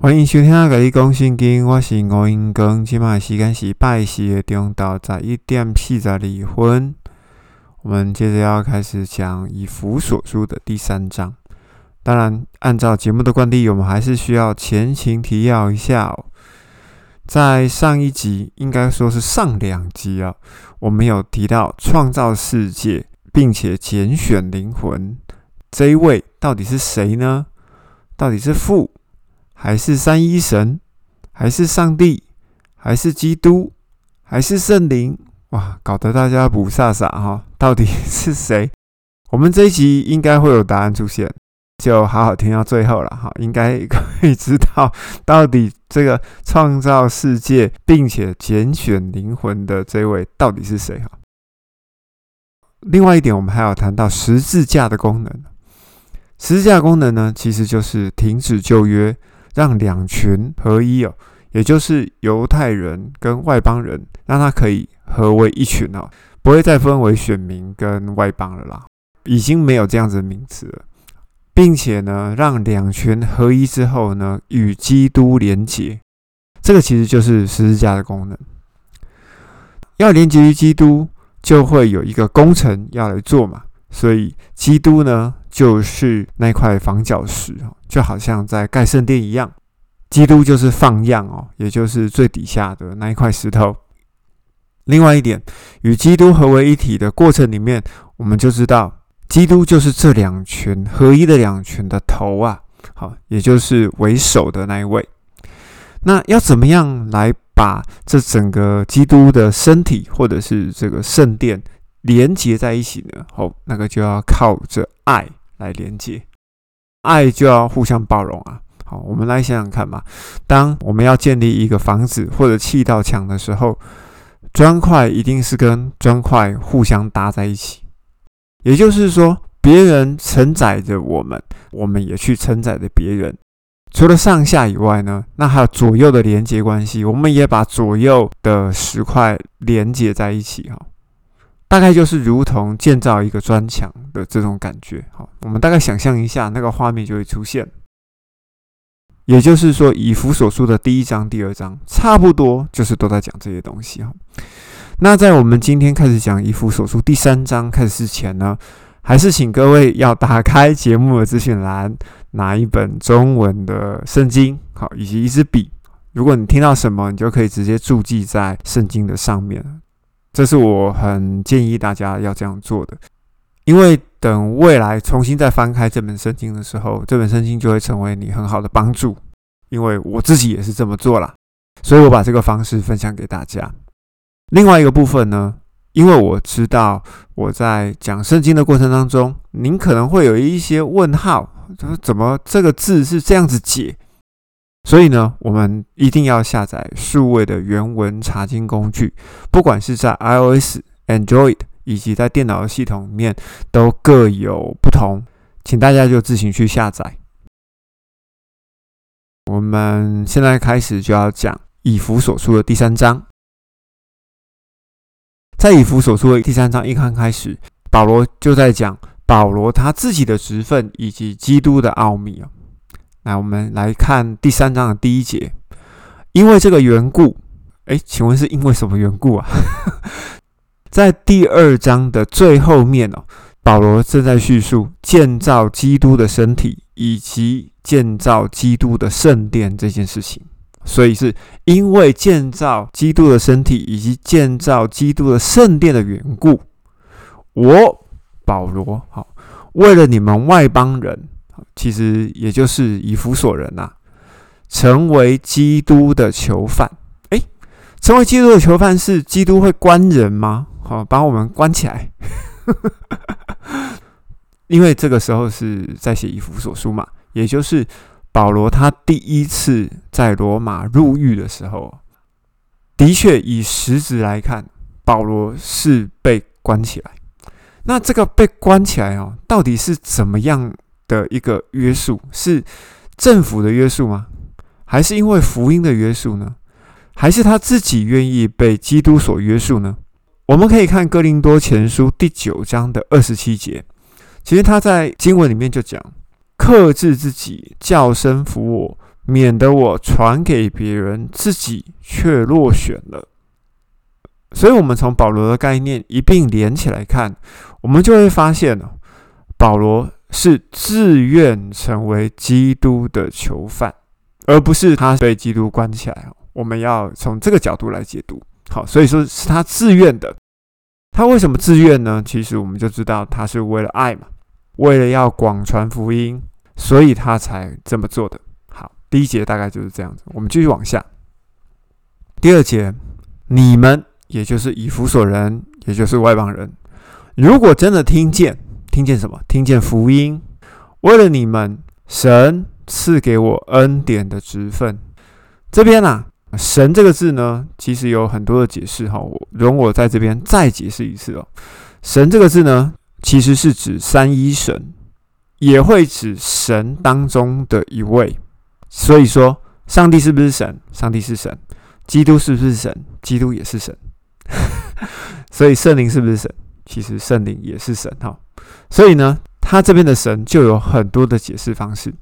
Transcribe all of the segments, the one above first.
欢迎收听《甲你讲圣经》，我是吴英光。今麦时间是拜四的中昼十一点四十二分。我们接着要开始讲以弗所书的第三章。当然，按照节目的惯例，我们还是需要前情提要一下哦。在上一集，应该说是上两集啊，我们有提到创造世界并且拣选灵魂这一位到底是谁呢？到底是父？还是三一神，还是上帝，还是基督，还是圣灵？哇，搞得大家不飒飒哈！到底是谁？我们这一集应该会有答案出现，就好好听到最后了哈，应该可以知道到底这个创造世界并且拣选灵魂的这位到底是谁哈。另外一点，我们还要谈到十字架的功能。十字架功能呢，其实就是停止旧约。让两群合一哦，也就是犹太人跟外邦人，让他可以合为一群哦，不会再分为选民跟外邦了啦，已经没有这样子的名词了，并且呢，让两群合一之后呢，与基督连结，这个其实就是十字架的功能。要连接于基督，就会有一个工程要来做嘛，所以基督呢。就是那块房角石哦，就好像在盖圣殿一样。基督就是放样哦，也就是最底下的那一块石头。另外一点，与基督合为一体的过程里面，我们就知道，基督就是这两群合一的两群的头啊，好，也就是为首的那一位。那要怎么样来把这整个基督的身体，或者是这个圣殿连接在一起呢？哦，那个就要靠着爱。来连接，爱就要互相包容啊！好，我们来想想看嘛。当我们要建立一个房子或者砌道墙的时候，砖块一定是跟砖块互相搭在一起。也就是说，别人承载着我们，我们也去承载着别人。除了上下以外呢，那还有左右的连接关系，我们也把左右的石块连接在一起哈。大概就是如同建造一个砖墙的这种感觉，好，我们大概想象一下，那个画面就会出现。也就是说，以弗所书的第一章、第二章，差不多就是都在讲这些东西哈。那在我们今天开始讲以弗所书第三章开始之前呢，还是请各位要打开节目的资讯栏，拿一本中文的圣经，好，以及一支笔。如果你听到什么，你就可以直接注记在圣经的上面。这是我很建议大家要这样做的，因为等未来重新再翻开这本圣经的时候，这本圣经就会成为你很好的帮助。因为我自己也是这么做啦，所以我把这个方式分享给大家。另外一个部分呢，因为我知道我在讲圣经的过程当中，您可能会有一些问号，就是怎么这个字是这样子解？所以呢，我们一定要下载数位的原文查经工具，不管是在 iOS、Android 以及在电脑的系统里面，都各有不同，请大家就自行去下载。我们现在开始就要讲以弗所书的第三章，在以弗所书的第三章一刚开始，保罗就在讲保罗他自己的职分以及基督的奥秘啊。来，我们来看第三章的第一节。因为这个缘故，哎，请问是因为什么缘故啊？在第二章的最后面哦，保罗正在叙述建造基督的身体以及建造基督的圣殿这件事情。所以是因为建造基督的身体以及建造基督的圣殿的缘故，我保罗好，为了你们外邦人。其实也就是以弗所人呐，成为基督的囚犯。诶，成为基督的囚犯是基督会关人吗？好，把我们关起来。因为这个时候是在写以弗所书嘛，也就是保罗他第一次在罗马入狱的时候，的确以实质来看，保罗是被关起来。那这个被关起来哦，到底是怎么样？的一个约束是政府的约束吗？还是因为福音的约束呢？还是他自己愿意被基督所约束呢？我们可以看哥林多前书第九章的二十七节，其实他在经文里面就讲：克制自己，叫声服我，免得我传给别人，自己却落选了。所以，我们从保罗的概念一并连起来看，我们就会发现哦，保罗是自愿成为基督的囚犯，而不是他被基督关起来。我们要从这个角度来解读。好，所以说是他自愿的。他为什么自愿呢？其实我们就知道，他是为了爱嘛，为了要广传福音，所以他才这么做的。好，第一节大概就是这样子。我们继续往下。第二节，你们。也就是以弗所人，也就是外邦人，如果真的听见，听见什么？听见福音，为了你们，神赐给我恩典的职分。这边啊，神这个字呢，其实有很多的解释哈。我容我在这边再解释一次哦。神这个字呢，其实是指三一神，也会指神当中的一位。所以说，上帝是不是神？上帝是神。基督是不是神？基督也是神。所以圣灵是不是神？其实圣灵也是神哈。所以呢，他这边的神就有很多的解释方式。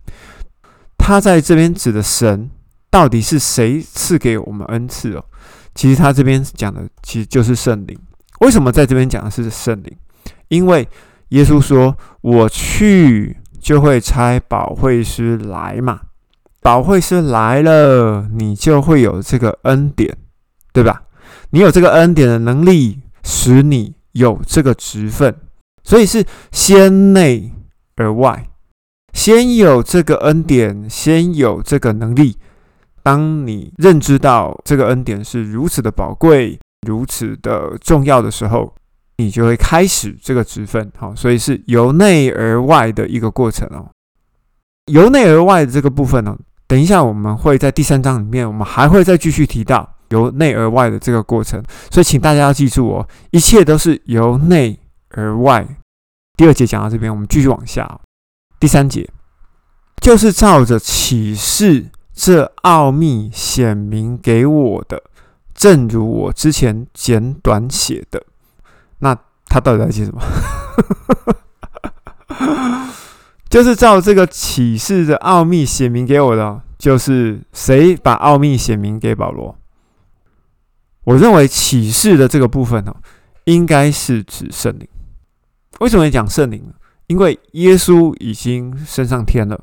他在这边指的神到底是谁赐给我们恩赐哦？其实他这边讲的其实就是圣灵。为什么在这边讲的是圣灵？因为耶稣说：“我去就会差保惠师来嘛，保惠师来了，你就会有这个恩典，对吧？”你有这个恩典的能力，使你有这个职分，所以是先内而外，先有这个恩典，先有这个能力。当你认知到这个恩典是如此的宝贵、如此的重要的时候，你就会开始这个职分。好，所以是由内而外的一个过程哦。由内而外的这个部分呢，等一下我们会在第三章里面，我们还会再继续提到。由内而外的这个过程，所以请大家要记住哦，一切都是由内而外。第二节讲到这边，我们继续往下。第三节就是照着启示这奥秘显明给我的，正如我之前简短写的。那他到底在写什么？就是照这个启示的奥秘显明给我的，就是谁把奥秘显明给保罗？我认为启示的这个部分呢，应该是指圣灵。为什么讲圣灵呢？因为耶稣已经升上天了，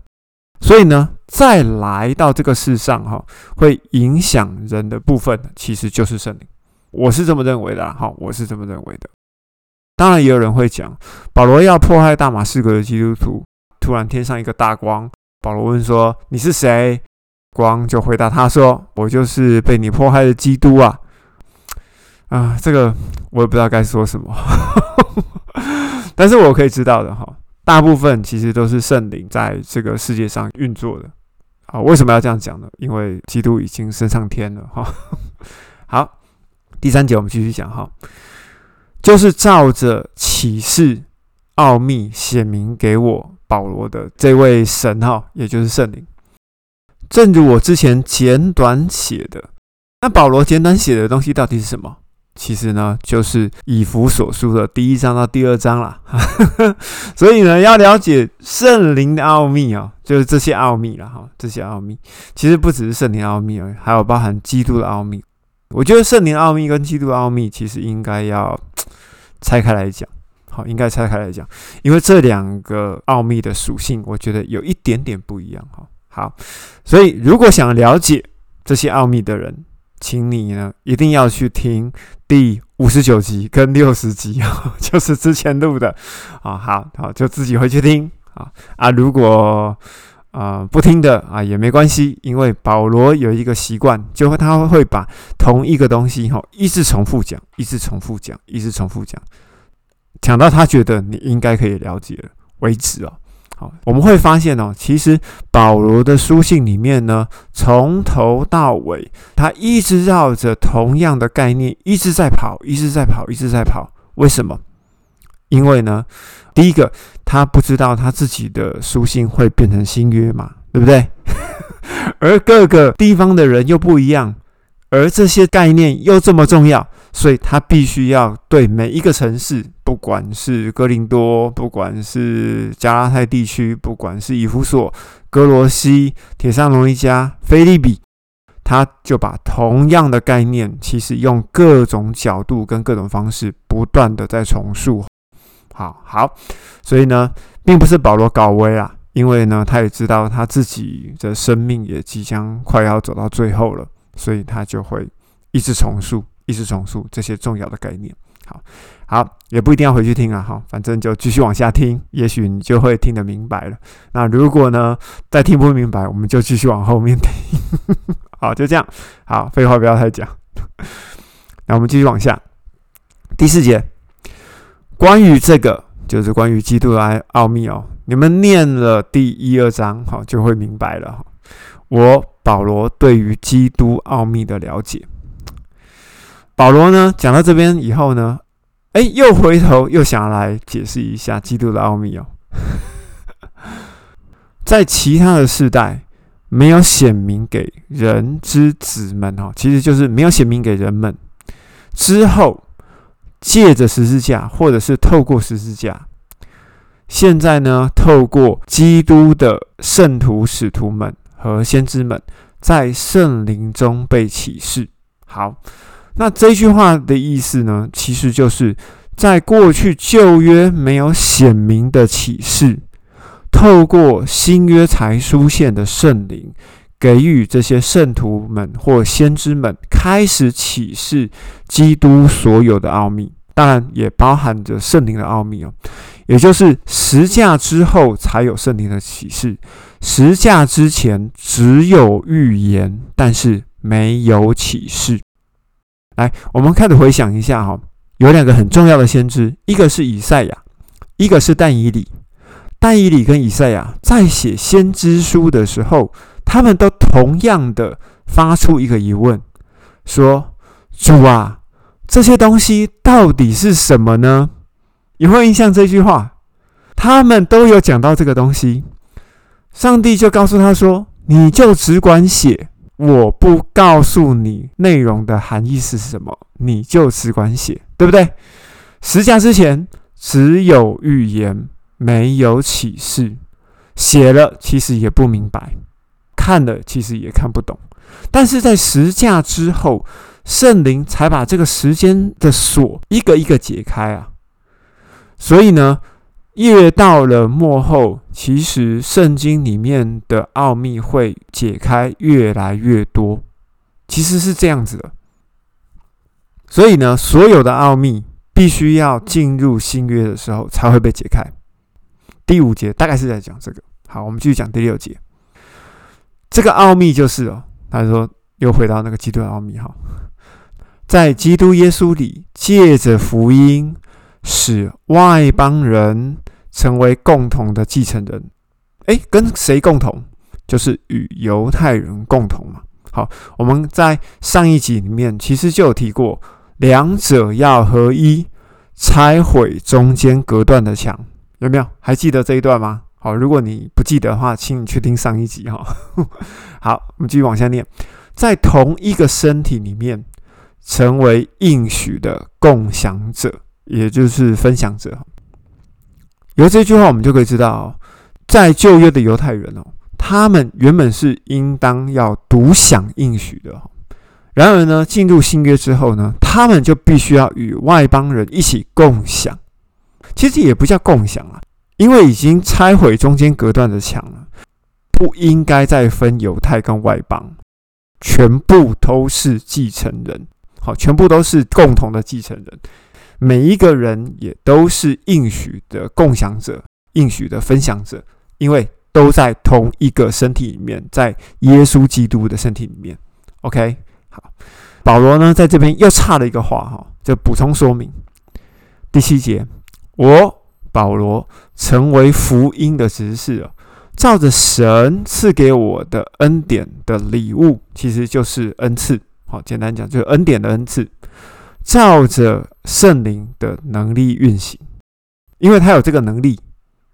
所以呢，再来到这个世上哈，会影响人的部分，其实就是圣灵。我是这么认为的，哈，我是这么认为的。当然，也有人会讲，保罗要迫害大马士革的基督徒，突然天上一个大光，保罗问说：“你是谁？”光就回答他说：“我就是被你迫害的基督啊。”啊，这个我也不知道该说什么，但是我可以知道的哈，大部分其实都是圣灵在这个世界上运作的。啊，为什么要这样讲呢？因为基督已经升上天了哈。好，第三节我们继续讲哈，就是照着启示奥秘显明给我保罗的这位神哈，也就是圣灵，正如我之前简短写的。那保罗简短写的东西到底是什么？其实呢，就是以弗所书的第一章到第二章啦。所以呢，要了解圣灵的奥秘啊，就是这些奥秘了哈。这些奥秘其实不只是圣灵奥秘而已，还有包含基督的奥秘。我觉得圣灵奥秘跟基督奥秘其实应该要拆开来讲，好，应该拆开来讲，因为这两个奥秘的属性，我觉得有一点点不一样哈。好，所以如果想了解这些奥秘的人，请你呢一定要去听第五十九集跟六十集，就是之前录的啊。好好，就自己回去听啊啊。如果啊不听的啊也没关系，因为保罗有一个习惯，就会他会把同一个东西哈一直重复讲，一直重复讲，一直重复讲，讲到他觉得你应该可以了解了为止哦。我们会发现哦，其实保罗的书信里面呢，从头到尾，他一直绕着同样的概念一直在跑，一直在跑，一直在跑。为什么？因为呢，第一个，他不知道他自己的书信会变成新约嘛，对不对？而各个地方的人又不一样，而这些概念又这么重要，所以他必须要对每一个城市，不管是哥林多，不管是加拉太地区，不管是以弗所、哥罗西、铁上龙一家、菲利比，他就把同样的概念，其实用各种角度跟各种方式，不断的在重塑。好好，所以呢，并不是保罗高危啊，因为呢，他也知道他自己的生命也即将快要走到最后了，所以他就会一直重塑。一直重塑这些重要的概念，好好也不一定要回去听啊，哈，反正就继续往下听，也许你就会听得明白了。那如果呢再听不明白，我们就继续往后面听。好，就这样。好，废话不要太讲。那我们继续往下，第四节，关于这个就是关于基督的奥秘哦。你们念了第一二章，好就会明白了。我保罗对于基督奥秘的了解。保罗呢，讲到这边以后呢，哎，又回头又想来解释一下基督的奥秘哦。在其他的世代没有显明给人之子们哦，其实就是没有显明给人们。之后借着十字架，或者是透过十字架，现在呢，透过基督的圣徒、使徒们和先知们，在圣灵中被启示。好。那这句话的意思呢，其实就是在过去旧约没有显明的启示，透过新约才出现的圣灵，给予这些圣徒们或先知们开始启示基督所有的奥秘，当然也包含着圣灵的奥秘哦。也就是十架之后才有圣灵的启示，十架之前只有预言，但是没有启示。来，我们开始回想一下哈，有两个很重要的先知，一个是以赛亚，一个是但以理。但以理跟以赛亚在写先知书的时候，他们都同样的发出一个疑问，说：“主啊，这些东西到底是什么呢？”有没有印象这句话？他们都有讲到这个东西，上帝就告诉他说：“你就只管写。”我不告诉你内容的含义是什么，你就只管写，对不对？十架之前只有预言，没有启示，写了其实也不明白，看了其实也看不懂。但是在十架之后，圣灵才把这个时间的锁一个一个解开啊。所以呢。越到了末后，其实圣经里面的奥秘会解开越来越多，其实是这样子的。所以呢，所有的奥秘必须要进入新约的时候才会被解开。第五节大概是在讲这个。好，我们继续讲第六节。这个奥秘就是哦，他说又回到那个基督的奥秘哈，在基督耶稣里，借着福音。使外邦人成为共同的继承人，诶，跟谁共同？就是与犹太人共同嘛。好，我们在上一集里面其实就有提过，两者要合一，拆毁中间隔断的墙，有没有？还记得这一段吗？好，如果你不记得的话，请你去听上一集哈。好，我们继续往下念，在同一个身体里面，成为应许的共享者。也就是分享者，由这句话我们就可以知道，在旧约的犹太人哦，他们原本是应当要独享应许的。然而呢，进入新约之后呢，他们就必须要与外邦人一起共享。其实也不叫共享啊，因为已经拆毁中间隔断的墙了，不应该再分犹太跟外邦，全部都是继承人。好，全部都是共同的继承人。每一个人也都是应许的共享者，应许的分享者，因为都在同一个身体里面，在耶稣基督的身体里面。OK，好，保罗呢在这边又差了一个话哈，就补充说明第七节，我保罗成为福音的执事哦，照着神赐给我的恩典的礼物，其实就是恩赐。好，简单讲就是恩典的恩赐。照着圣灵的能力运行，因为他有这个能力，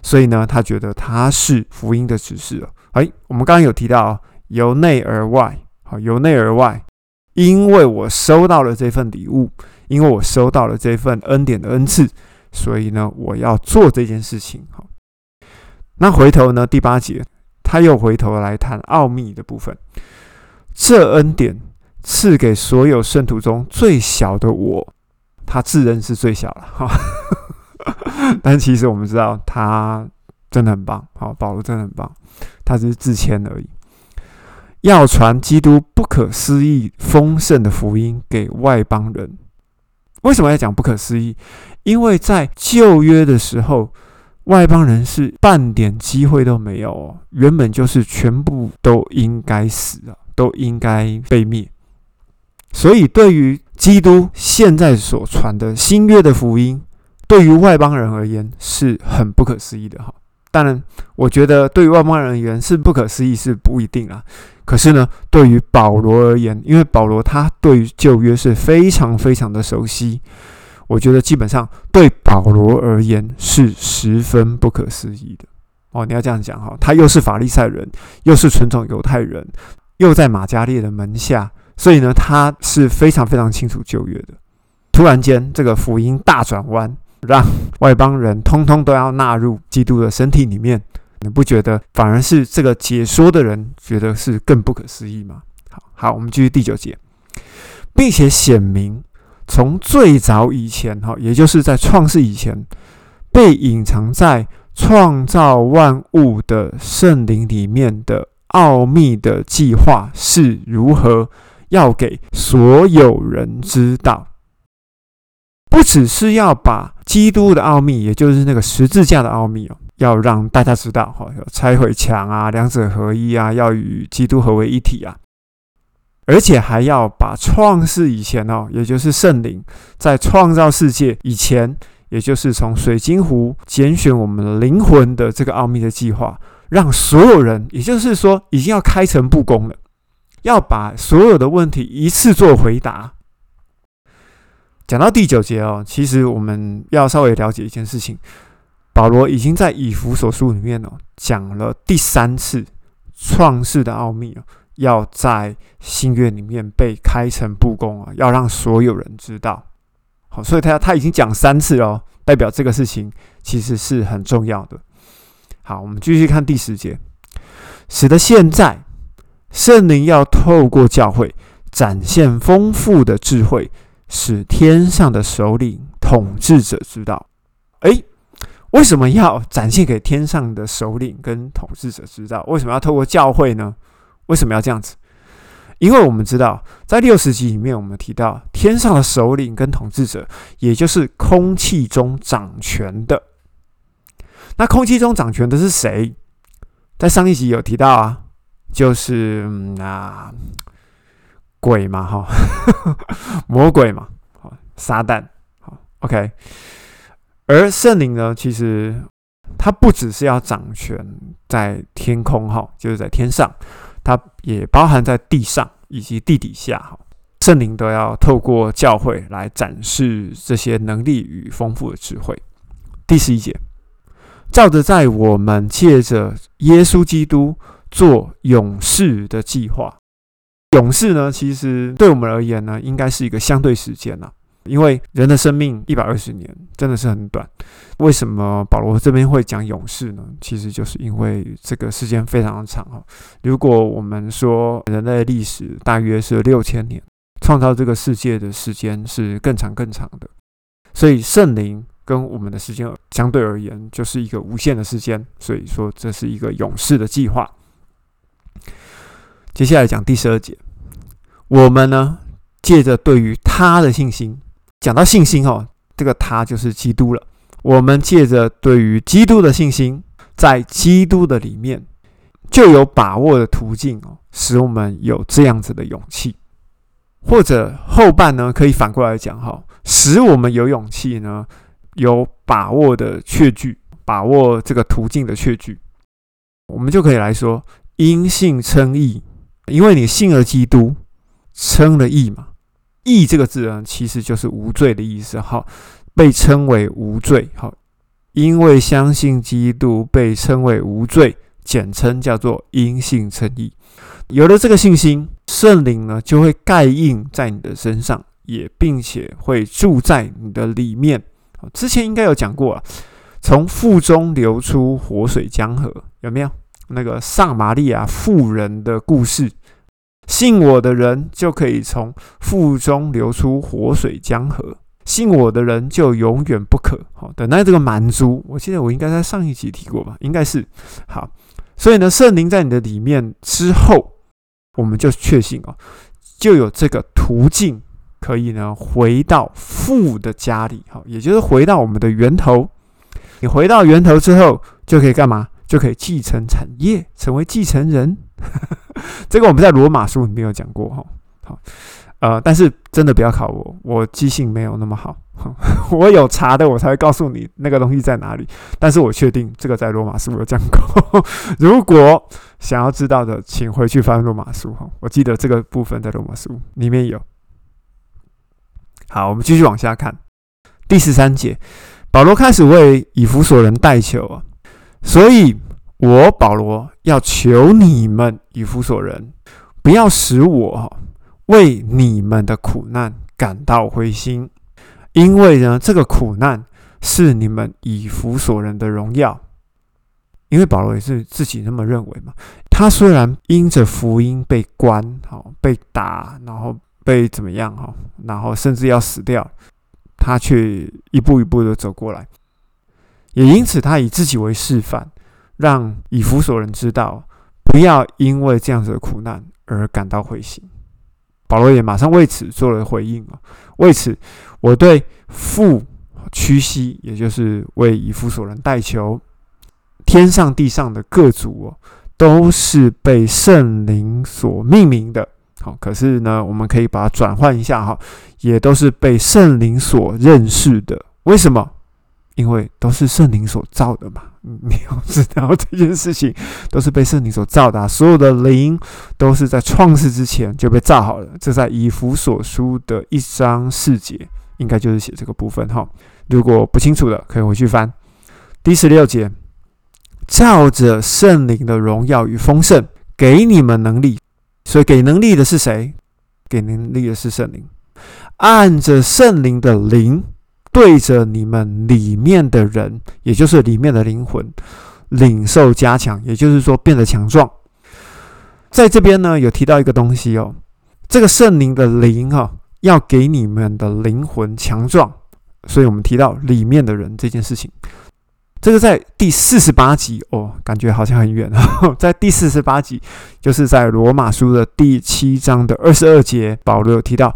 所以呢，他觉得他是福音的指示了。哎，我们刚刚有提到由内而外，好，由内而外，因为我收到了这份礼物，因为我收到了这份恩典的恩赐，所以呢，我要做这件事情。好，那回头呢，第八节他又回头来谈奥秘的部分。这恩典赐给所有圣徒中最小的我，他自认是最小了哈。但其实我们知道他真的很棒，好，保罗真的很棒，他只是自谦而已。要传基督不可思议丰盛的福音给外邦人。为什么要讲不可思议？因为在旧约的时候，外邦人是半点机会都没有哦，原本就是全部都应该死啊，都应该被灭。所以，对于基督现在所传的新约的福音，对于外邦人而言是很不可思议的哈。当然，我觉得对于外邦人而言是不可思议是不一定啊。可是呢，对于保罗而言，因为保罗他对于旧约是非常非常的熟悉，我觉得基本上对保罗而言是十分不可思议的哦。你要这样讲哈，他又是法利赛人，又是纯种犹太人，又在马加列的门下，所以呢，他是非常非常清楚旧约的。突然间，这个福音大转弯，让外邦人通通都要纳入基督的身体里面。你不觉得反而是这个解说的人觉得是更不可思议吗？好好，我们继续第九节，并且显明从最早以前，哈，也就是在创世以前，被隐藏在创造万物的圣灵里面的奥秘的计划是如何，要给所有人知道。不只是要把基督的奥秘，也就是那个十字架的奥秘哦。要让大家知道，哈，拆毁墙啊，两者合一啊，要与基督合为一体啊，而且还要把创世以前哦，也就是圣灵在创造世界以前，也就是从水晶湖拣选我们灵魂的这个奥秘的计划，让所有人，也就是说，已经要开诚布公了，要把所有的问题一次做回答。讲到第九节哦，其实我们要稍微了解一件事情。保罗已经在以弗所书里面哦讲了第三次创世的奥秘哦，要在新约里面被开诚布公啊，要让所有人知道。好，所以他他已经讲三次了，代表这个事情其实是很重要的。好，我们继续看第十节，使得现在圣灵要透过教会展现丰富的智慧，使天上的首领统治者知道。哎。为什么要展现给天上的首领跟统治者知道？为什么要透过教会呢？为什么要这样子？因为我们知道，在六十集里面，我们提到天上的首领跟统治者，也就是空气中掌权的。那空气中掌权的是谁？在上一集有提到啊，就是那鬼嘛，哈，魔鬼嘛，好，撒旦，好，OK。而圣灵呢，其实它不只是要掌权在天空哈，就是在天上，它也包含在地上以及地底下哈。圣灵都要透过教会来展示这些能力与丰富的智慧。第十一节，照着在我们借着耶稣基督做勇士的计划，勇士呢，其实对我们而言呢，应该是一个相对时间呐。因为人的生命一百二十年真的是很短，为什么保罗这边会讲勇士呢？其实就是因为这个时间非常的长哈。如果我们说人类历史大约是六千年，创造这个世界的时间是更长更长的，所以圣灵跟我们的时间相对而言就是一个无限的时间。所以说这是一个勇士的计划。接下来讲第十二节，我们呢借着对于他的信心。讲到信心哦，这个他就是基督了。我们借着对于基督的信心，在基督的里面就有把握的途径哦，使我们有这样子的勇气。或者后半呢，可以反过来讲哈，使我们有勇气呢，有把握的确据，把握这个途径的确据，我们就可以来说因信称义，因为你信了基督，称了义嘛。义这个字呢，其实就是无罪的意思。好，被称为无罪。好，因为相信基督，被称为无罪，简称叫做因信称义。有了这个信心，圣灵呢就会盖印在你的身上，也并且会住在你的里面。之前应该有讲过啊，从腹中流出活水江河，有没有？那个上玛利亚妇人的故事，信我的人就可以从腹中流出活水江河，信我的人就永远不渴。好，等待这个满足，我记得我应该在上一集提过吧？应该是好。所以呢，圣灵在你的里面之后，我们就确信哦，就有这个途径可以呢回到父的家里，好，也就是回到我们的源头。你回到源头之后，就可以干嘛？就可以继承产业，成为继承人。这个我们在罗马书里面有讲过，哈，好。呃，但是真的不要考我，我记性没有那么好。我有查的，我才会告诉你那个东西在哪里。但是我确定这个在罗马书有讲过。如果想要知道的，请回去翻罗马书哈。我记得这个部分在罗马书里面有。好，我们继续往下看第十三节，保罗开始为以弗所人代求啊，所以我保罗要求你们以弗所人，不要使我。为你们的苦难感到灰心，因为呢，这个苦难是你们以弗所人的荣耀。因为保罗也是自己那么认为嘛。他虽然因着福音被关，好被打，然后被怎么样哈，然后甚至要死掉，他却一步一步的走过来。也因此，他以自己为示范，让以弗所人知道，不要因为这样子的苦难而感到灰心。保罗也马上为此做了回应啊！为此，我对父屈膝，也就是为以弗所人代求。天上地上的各族哦，都是被圣灵所命名的。好，可是呢，我们可以把它转换一下哈，也都是被圣灵所认识的。为什么？因为都是圣灵所造的嘛。你要知道这件事情都是被圣灵所造的，所有的灵都是在创世之前就被造好了。这在以弗所书的一章四节，应该就是写这个部分哈。如果不清楚的，可以回去翻第十六节，照着圣灵的荣耀与丰盛，给你们能力。所以给能力的是谁？给能力的是圣灵，按着圣灵的灵。对着你们里面的人，也就是里面的灵魂，领受加强，也就是说变得强壮。在这边呢，有提到一个东西哦，这个圣灵的灵哈，要给你们的灵魂强壮，所以我们提到里面的人这件事情。这个在第四十八集哦，感觉好像很远啊，在第四十八集，就是在罗马书的第七章的二十二节，保罗有提到。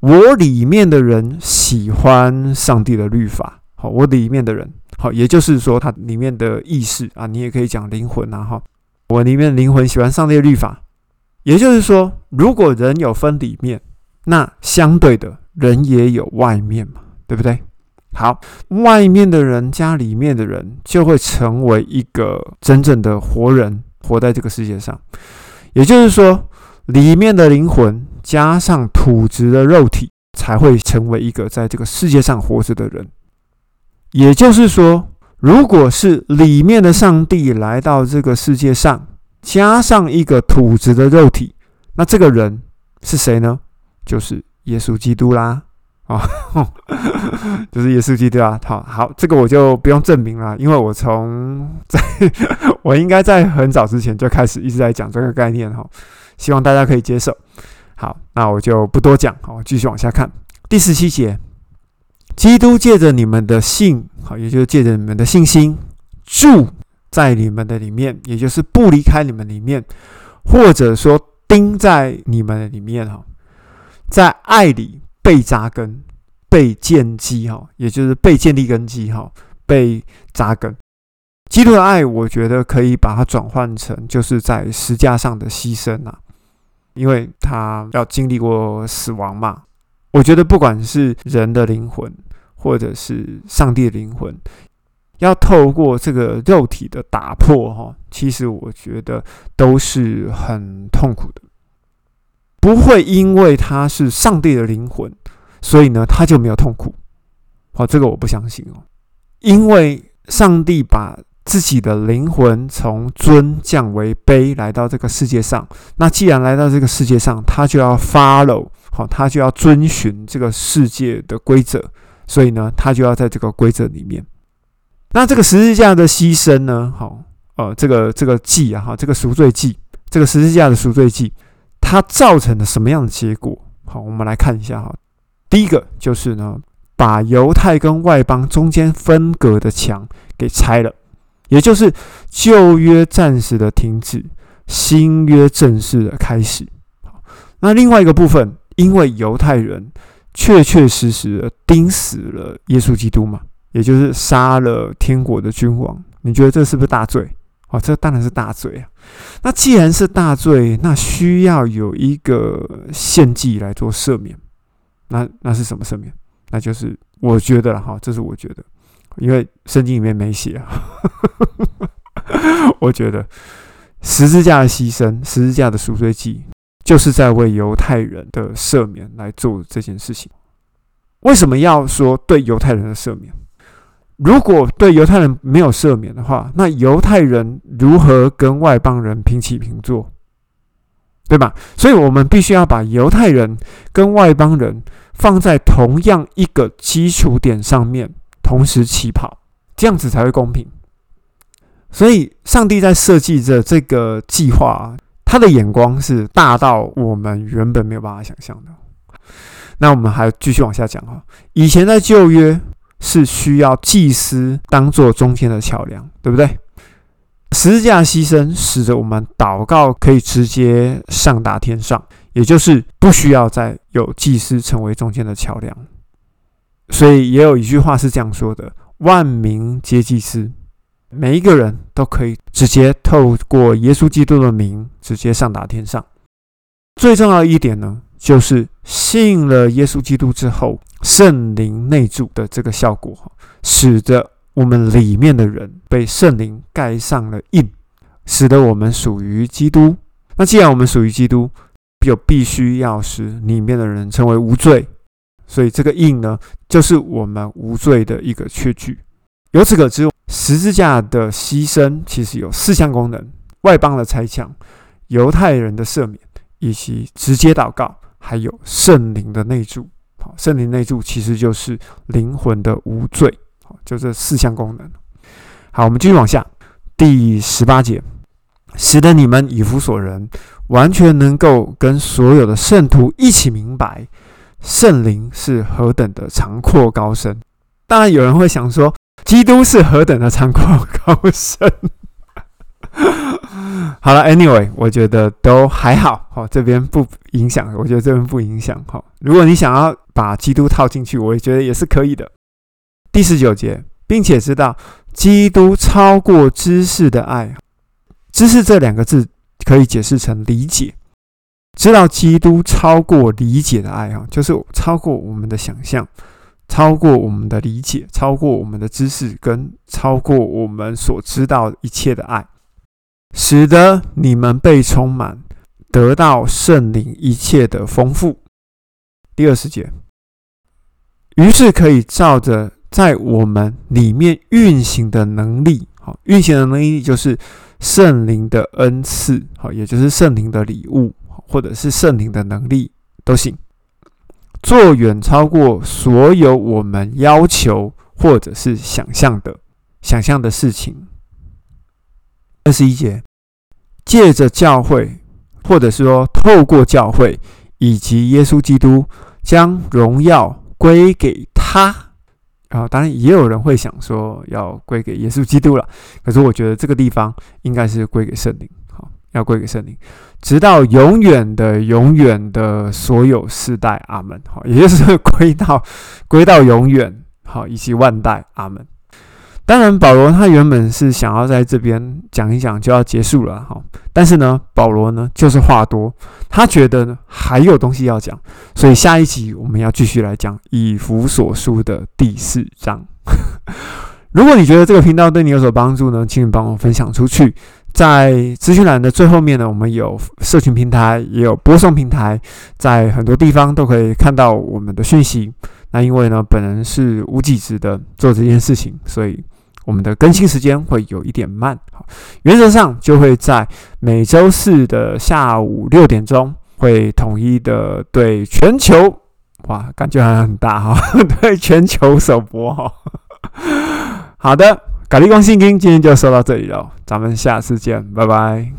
我里面的人喜欢上帝的律法，好，我里面的人，好，也就是说，他里面的意识啊，你也可以讲灵魂啊，哈，我里面灵魂喜欢上帝的律法，也就是说，如果人有分里面，那相对的人也有外面嘛，对不对？好，外面的人加里面的人，就会成为一个真正的活人，活在这个世界上，也就是说，里面的灵魂。加上土质的肉体，才会成为一个在这个世界上活着的人。也就是说，如果是里面的上帝来到这个世界上，加上一个土质的肉体，那这个人是谁呢？就是耶稣基督啦！啊，就是耶稣基督啊！好好，这个我就不用证明了，因为我从在 我应该在很早之前就开始一直在讲这个概念哈，希望大家可以接受。好，那我就不多讲，好，继续往下看第十七节。基督借着你们的信，好，也就是借着你们的信心，住在你们的里面，也就是不离开你们里面，或者说钉在你们的里面，哈，在爱里被扎根、被建基，哈，也就是被建立根基，哈，被扎根。基督的爱，我觉得可以把它转换成，就是在石架上的牺牲啊。因为他要经历过死亡嘛，我觉得不管是人的灵魂，或者是上帝的灵魂，要透过这个肉体的打破，哈，其实我觉得都是很痛苦的。不会因为他是上帝的灵魂，所以呢他就没有痛苦。好，这个我不相信哦，因为上帝把。自己的灵魂从尊降为卑，来到这个世界上。那既然来到这个世界上，他就要 follow，好，他就要遵循这个世界的规则。所以呢，他就要在这个规则里面。那这个十字架的牺牲呢？好，呃，这个这个祭啊，哈，这个赎罪祭，这个十字架的赎罪祭，它造成了什么样的结果？好，我们来看一下哈。第一个就是呢，把犹太跟外邦中间分隔的墙给拆了，也就是旧约暂时的停止，新约正式的开始。那另外一个部分，因为犹太人确确实实的钉死了耶稣基督嘛。也就是杀了天国的君王，你觉得这是不是大罪？哦，这当然是大罪啊！那既然是大罪，那需要有一个献祭来做赦免。那那是什么赦免？那就是我觉得了哈，这是我觉得，因为圣经里面没写啊。我觉得十字架的牺牲，十字架的赎罪祭，就是在为犹太人的赦免来做这件事情。为什么要说对犹太人的赦免？如果对犹太人没有赦免的话，那犹太人如何跟外邦人平起平坐，对吧？所以，我们必须要把犹太人跟外邦人放在同样一个基础点上面，同时起跑，这样子才会公平。所以，上帝在设计着这个计划，他的眼光是大到我们原本没有办法想象的。那我们还继续往下讲哈，以前在旧约。是需要祭司当做中间的桥梁，对不对？十字架牺牲使得我们祷告可以直接上达天上，也就是不需要再有祭司成为中间的桥梁。所以也有一句话是这样说的：“万民皆祭司，每一个人都可以直接透过耶稣基督的名直接上达天上。”最重要的一点呢？就是信了耶稣基督之后，圣灵内住的这个效果，使得我们里面的人被圣灵盖上了印，使得我们属于基督。那既然我们属于基督，就必须要使里面的人成为无罪。所以这个印呢，就是我们无罪的一个缺据。由此可知，十字架的牺牲其实有四项功能：外邦的拆墙、犹太人的赦免，以及直接祷告。还有圣灵的内住，好，圣灵内住其实就是灵魂的无罪，好，就这四项功能。好，我们继续往下，第十八节，使得你们以弗所人完全能够跟所有的圣徒一起明白，圣灵是何等的长阔高深。当然，有人会想说，基督是何等的长阔高深。好了，Anyway，我觉得都还好，好这边不影响，我觉得这边不影响，好。如果你想要把基督套进去，我也觉得也是可以的。第十九节，并且知道基督超过知识的爱，知识这两个字可以解释成理解，知道基督超过理解的爱，哈，就是超过我们的想象，超过我们的理解，超过我们的知识，跟超过我们所知道一切的爱。使得你们被充满，得到圣灵一切的丰富。第二十节，于是可以照着在我们里面运行的能力，好，运行的能力就是圣灵的恩赐，好，也就是圣灵的礼物，或者是圣灵的能力都行，做远超过所有我们要求或者是想象的想象的事情。二十一节，借着教会，或者是说透过教会以及耶稣基督，将荣耀归给他。啊，当然也有人会想说要归给耶稣基督了。可是我觉得这个地方应该是归给圣灵，好，要归给圣灵，直到永远的永远的所有世代，阿门。好，也就是 归到归到永远，好，以及万代，阿门。当然，保罗他原本是想要在这边讲一讲就要结束了哈，但是呢，保罗呢就是话多，他觉得呢还有东西要讲，所以下一集我们要继续来讲以弗所书的第四章。如果你觉得这个频道对你有所帮助呢，请你帮我分享出去。在资讯栏的最后面呢，我们有社群平台，也有播送平台，在很多地方都可以看到我们的讯息。那因为呢，本人是无几职的做这件事情，所以。我们的更新时间会有一点慢，原则上就会在每周四的下午六点钟，会统一的对全球哇，感觉还很大哈，对，全球首播哈。好的，咖喱光信金今天就说到这里了，咱们下次见，拜拜。